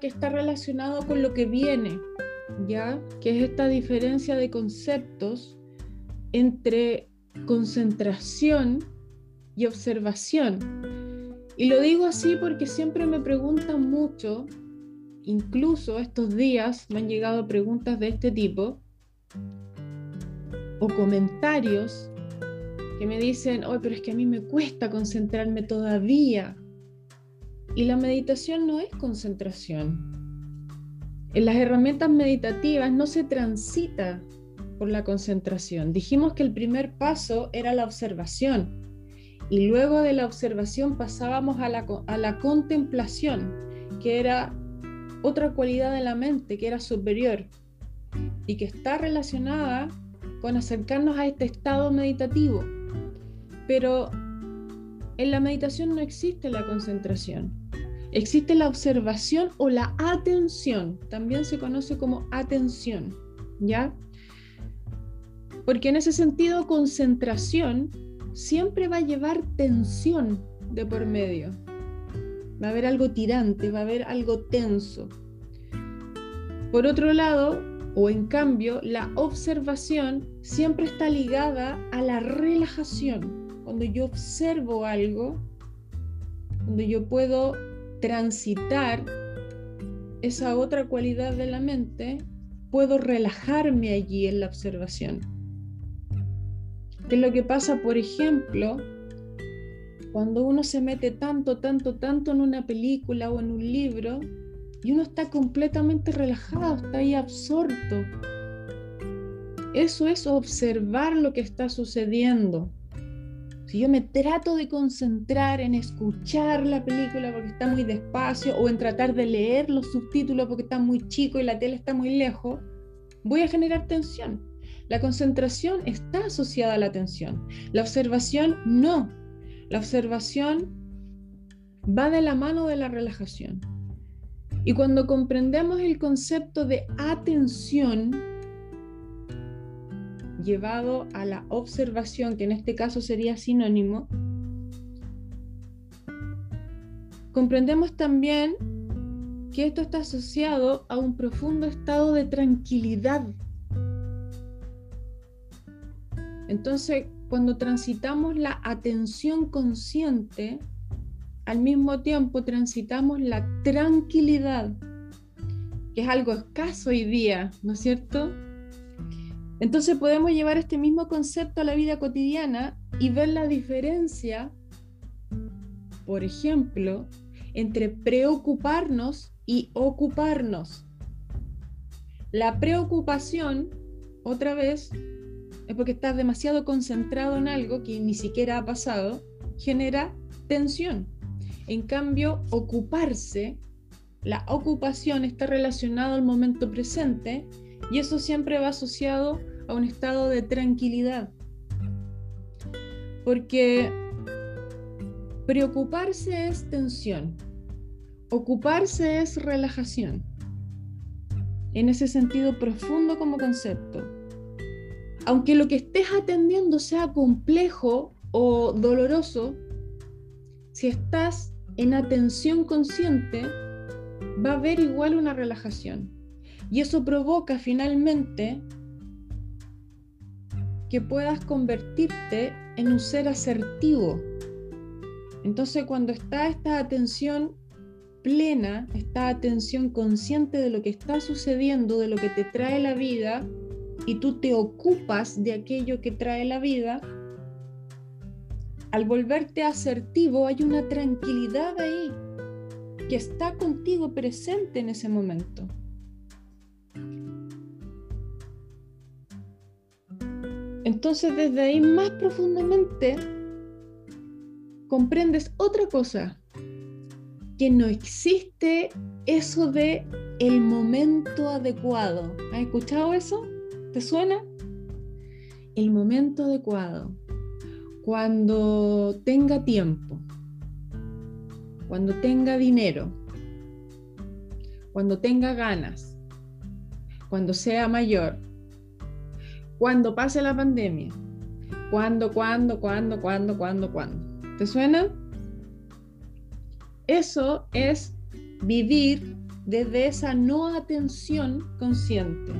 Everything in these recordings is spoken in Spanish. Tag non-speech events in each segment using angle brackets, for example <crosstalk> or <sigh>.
que está relacionado con lo que viene, ¿ya? Que es esta diferencia de conceptos entre concentración y observación. Y lo digo así porque siempre me preguntan mucho, incluso estos días me han llegado preguntas de este tipo, o comentarios que me dicen, oh, pero es que a mí me cuesta concentrarme todavía. Y la meditación no es concentración. En las herramientas meditativas no se transita por la concentración. Dijimos que el primer paso era la observación y luego de la observación pasábamos a la, a la contemplación, que era otra cualidad de la mente, que era superior y que está relacionada con acercarnos a este estado meditativo. Pero en la meditación no existe la concentración. Existe la observación o la atención. También se conoce como atención. ¿Ya? Porque en ese sentido, concentración siempre va a llevar tensión de por medio. Va a haber algo tirante, va a haber algo tenso. Por otro lado, o en cambio, la observación siempre está ligada a la relajación. Cuando yo observo algo, cuando yo puedo transitar esa otra cualidad de la mente, puedo relajarme allí en la observación. ¿Qué es lo que pasa, por ejemplo, cuando uno se mete tanto, tanto, tanto en una película o en un libro y uno está completamente relajado, está ahí absorto. Eso es observar lo que está sucediendo. Si yo me trato de concentrar en escuchar la película porque está muy despacio o en tratar de leer los subtítulos porque está muy chico y la tele está muy lejos, voy a generar tensión. La concentración está asociada a la atención. La observación no. La observación va de la mano de la relajación. Y cuando comprendemos el concepto de atención llevado a la observación, que en este caso sería sinónimo, comprendemos también que esto está asociado a un profundo estado de tranquilidad. Entonces, cuando transitamos la atención consciente, al mismo tiempo transitamos la tranquilidad, que es algo escaso hoy día, ¿no es cierto? Entonces podemos llevar este mismo concepto a la vida cotidiana y ver la diferencia, por ejemplo, entre preocuparnos y ocuparnos. La preocupación, otra vez, es porque estás demasiado concentrado en algo que ni siquiera ha pasado, genera tensión. En cambio, ocuparse, la ocupación está relacionado al momento presente y eso siempre va asociado a un estado de tranquilidad. Porque preocuparse es tensión, ocuparse es relajación. En ese sentido profundo como concepto. Aunque lo que estés atendiendo sea complejo o doloroso, si estás en atención consciente, va a haber igual una relajación. Y eso provoca finalmente que puedas convertirte en un ser asertivo. Entonces cuando está esta atención plena, esta atención consciente de lo que está sucediendo, de lo que te trae la vida, y tú te ocupas de aquello que trae la vida, al volverte asertivo hay una tranquilidad ahí que está contigo presente en ese momento. Entonces desde ahí más profundamente comprendes otra cosa, que no existe eso de el momento adecuado. ¿Has escuchado eso? ¿Te suena? El momento adecuado cuando tenga tiempo, cuando tenga dinero, cuando tenga ganas, cuando sea mayor, cuando pase la pandemia, cuando, cuando, cuando, cuando, cuando, cuando. ¿Te suena? Eso es vivir desde esa no atención consciente,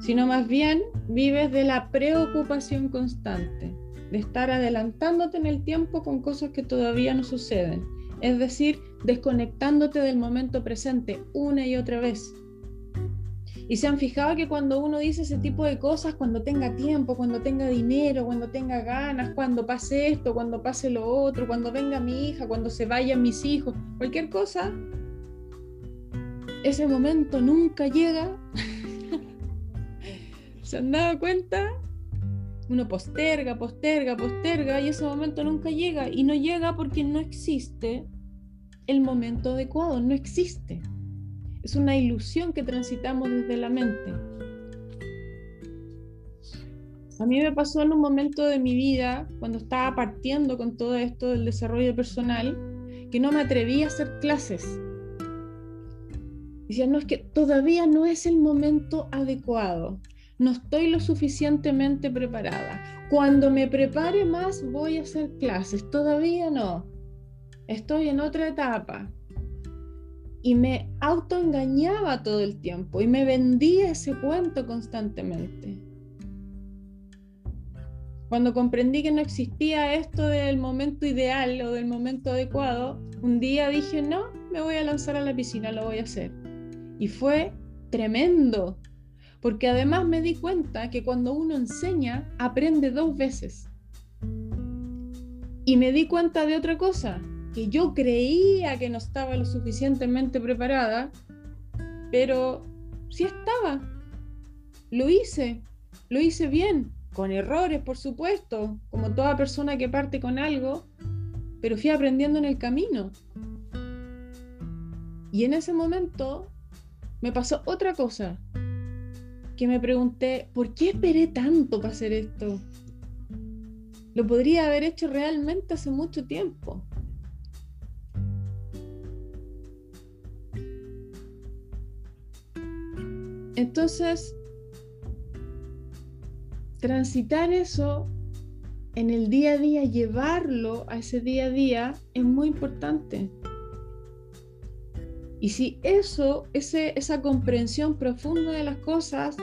sino más bien vives de la preocupación constante, de estar adelantándote en el tiempo con cosas que todavía no suceden, es decir, desconectándote del momento presente una y otra vez. Y se han fijado que cuando uno dice ese tipo de cosas, cuando tenga tiempo, cuando tenga dinero, cuando tenga ganas, cuando pase esto, cuando pase lo otro, cuando venga mi hija, cuando se vayan mis hijos, cualquier cosa, ese momento nunca llega. <laughs> ¿Se han dado cuenta? Uno posterga, posterga, posterga y ese momento nunca llega. Y no llega porque no existe el momento adecuado, no existe. Es una ilusión que transitamos desde la mente. A mí me pasó en un momento de mi vida, cuando estaba partiendo con todo esto del desarrollo personal, que no me atreví a hacer clases. Decía, no, es que todavía no es el momento adecuado, no estoy lo suficientemente preparada. Cuando me prepare más voy a hacer clases, todavía no. Estoy en otra etapa y me autoengañaba todo el tiempo y me vendía ese cuento constantemente. Cuando comprendí que no existía esto del momento ideal o del momento adecuado, un día dije, no, me voy a lanzar a la piscina, lo voy a hacer. Y fue tremendo, porque además me di cuenta que cuando uno enseña, aprende dos veces. Y me di cuenta de otra cosa, que yo creía que no estaba lo suficientemente preparada, pero sí estaba. Lo hice, lo hice bien, con errores, por supuesto, como toda persona que parte con algo, pero fui aprendiendo en el camino. Y en ese momento me pasó otra cosa, que me pregunté, ¿por qué esperé tanto para hacer esto? Lo podría haber hecho realmente hace mucho tiempo. Entonces, transitar eso en el día a día, llevarlo a ese día a día, es muy importante. Y si eso, esa comprensión profunda de las cosas,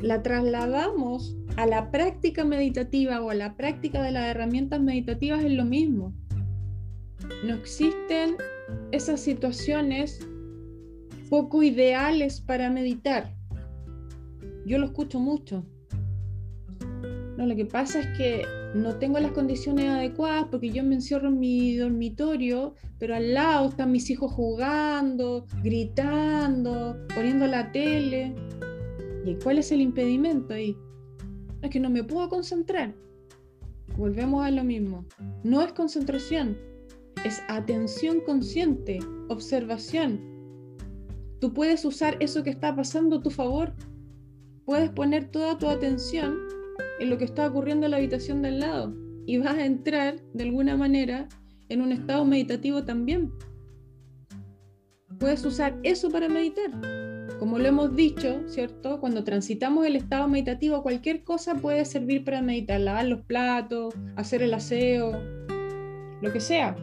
la trasladamos a la práctica meditativa o a la práctica de las herramientas meditativas, es lo mismo. No existen esas situaciones poco ideales para meditar. Yo lo escucho mucho. No, lo que pasa es que no tengo las condiciones adecuadas porque yo me encierro en mi dormitorio, pero al lado están mis hijos jugando, gritando, poniendo la tele. ¿Y cuál es el impedimento ahí? Es que no me puedo concentrar. Volvemos a lo mismo. No es concentración, es atención consciente, observación, Tú puedes usar eso que está pasando a tu favor. Puedes poner toda tu atención en lo que está ocurriendo en la habitación del lado y vas a entrar de alguna manera en un estado meditativo también. Puedes usar eso para meditar. Como lo hemos dicho, ¿cierto? Cuando transitamos el estado meditativo, cualquier cosa puede servir para meditar. Lavar los platos, hacer el aseo, lo que sea.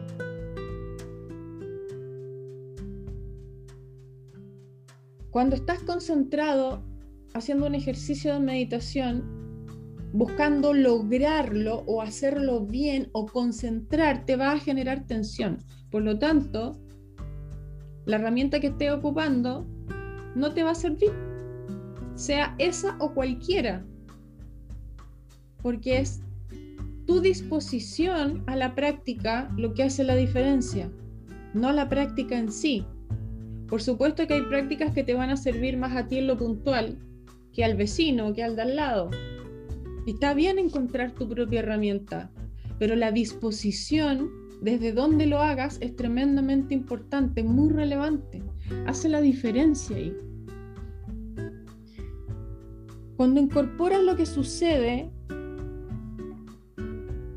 Cuando estás concentrado haciendo un ejercicio de meditación, buscando lograrlo o hacerlo bien o concentrarte, va a generar tensión. Por lo tanto, la herramienta que estés ocupando no te va a servir, sea esa o cualquiera, porque es tu disposición a la práctica lo que hace la diferencia, no la práctica en sí. Por supuesto que hay prácticas que te van a servir más a ti en lo puntual que al vecino, que al de al lado. está bien encontrar tu propia herramienta, pero la disposición desde donde lo hagas es tremendamente importante, muy relevante. Hace la diferencia ahí. Cuando incorporas lo que sucede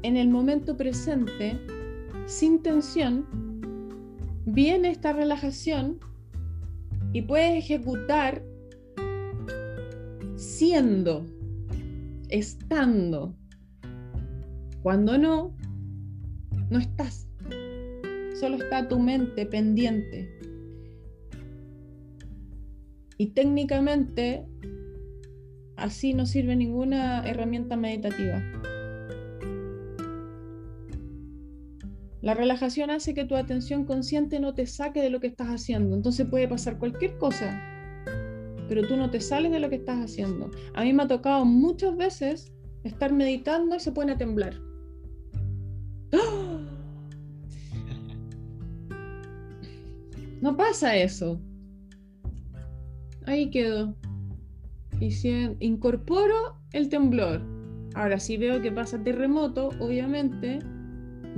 en el momento presente, sin tensión, viene esta relajación y puedes ejecutar siendo, estando. Cuando no, no estás. Solo está tu mente pendiente. Y técnicamente, así no sirve ninguna herramienta meditativa. La relajación hace que tu atención consciente no te saque de lo que estás haciendo. Entonces puede pasar cualquier cosa, pero tú no te sales de lo que estás haciendo. A mí me ha tocado muchas veces estar meditando y se pone a temblar. ¡Ah! No pasa eso. Ahí quedó. Y si incorporo el temblor. Ahora, si veo que pasa terremoto, obviamente,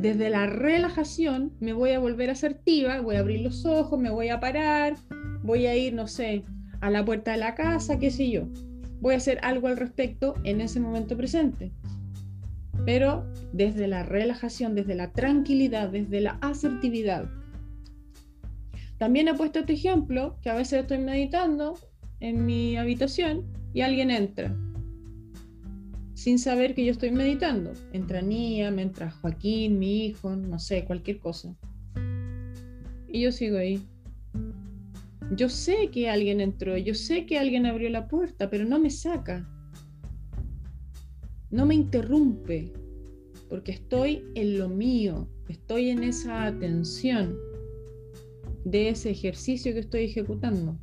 desde la relajación me voy a volver asertiva, voy a abrir los ojos, me voy a parar, voy a ir, no sé, a la puerta de la casa, qué sé yo. Voy a hacer algo al respecto en ese momento presente. Pero desde la relajación, desde la tranquilidad, desde la asertividad. También he puesto este ejemplo, que a veces estoy meditando en mi habitación y alguien entra sin saber que yo estoy meditando. Entra Nia, me entra Joaquín, mi hijo, no sé, cualquier cosa. Y yo sigo ahí. Yo sé que alguien entró, yo sé que alguien abrió la puerta, pero no me saca. No me interrumpe, porque estoy en lo mío, estoy en esa atención de ese ejercicio que estoy ejecutando.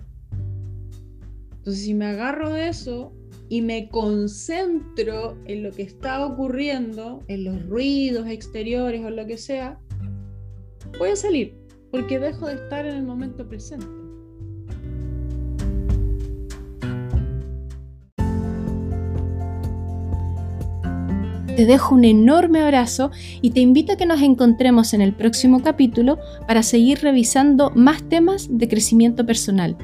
Entonces, si me agarro de eso y me concentro en lo que está ocurriendo, en los ruidos exteriores o lo que sea, voy a salir, porque dejo de estar en el momento presente. Te dejo un enorme abrazo y te invito a que nos encontremos en el próximo capítulo para seguir revisando más temas de crecimiento personal.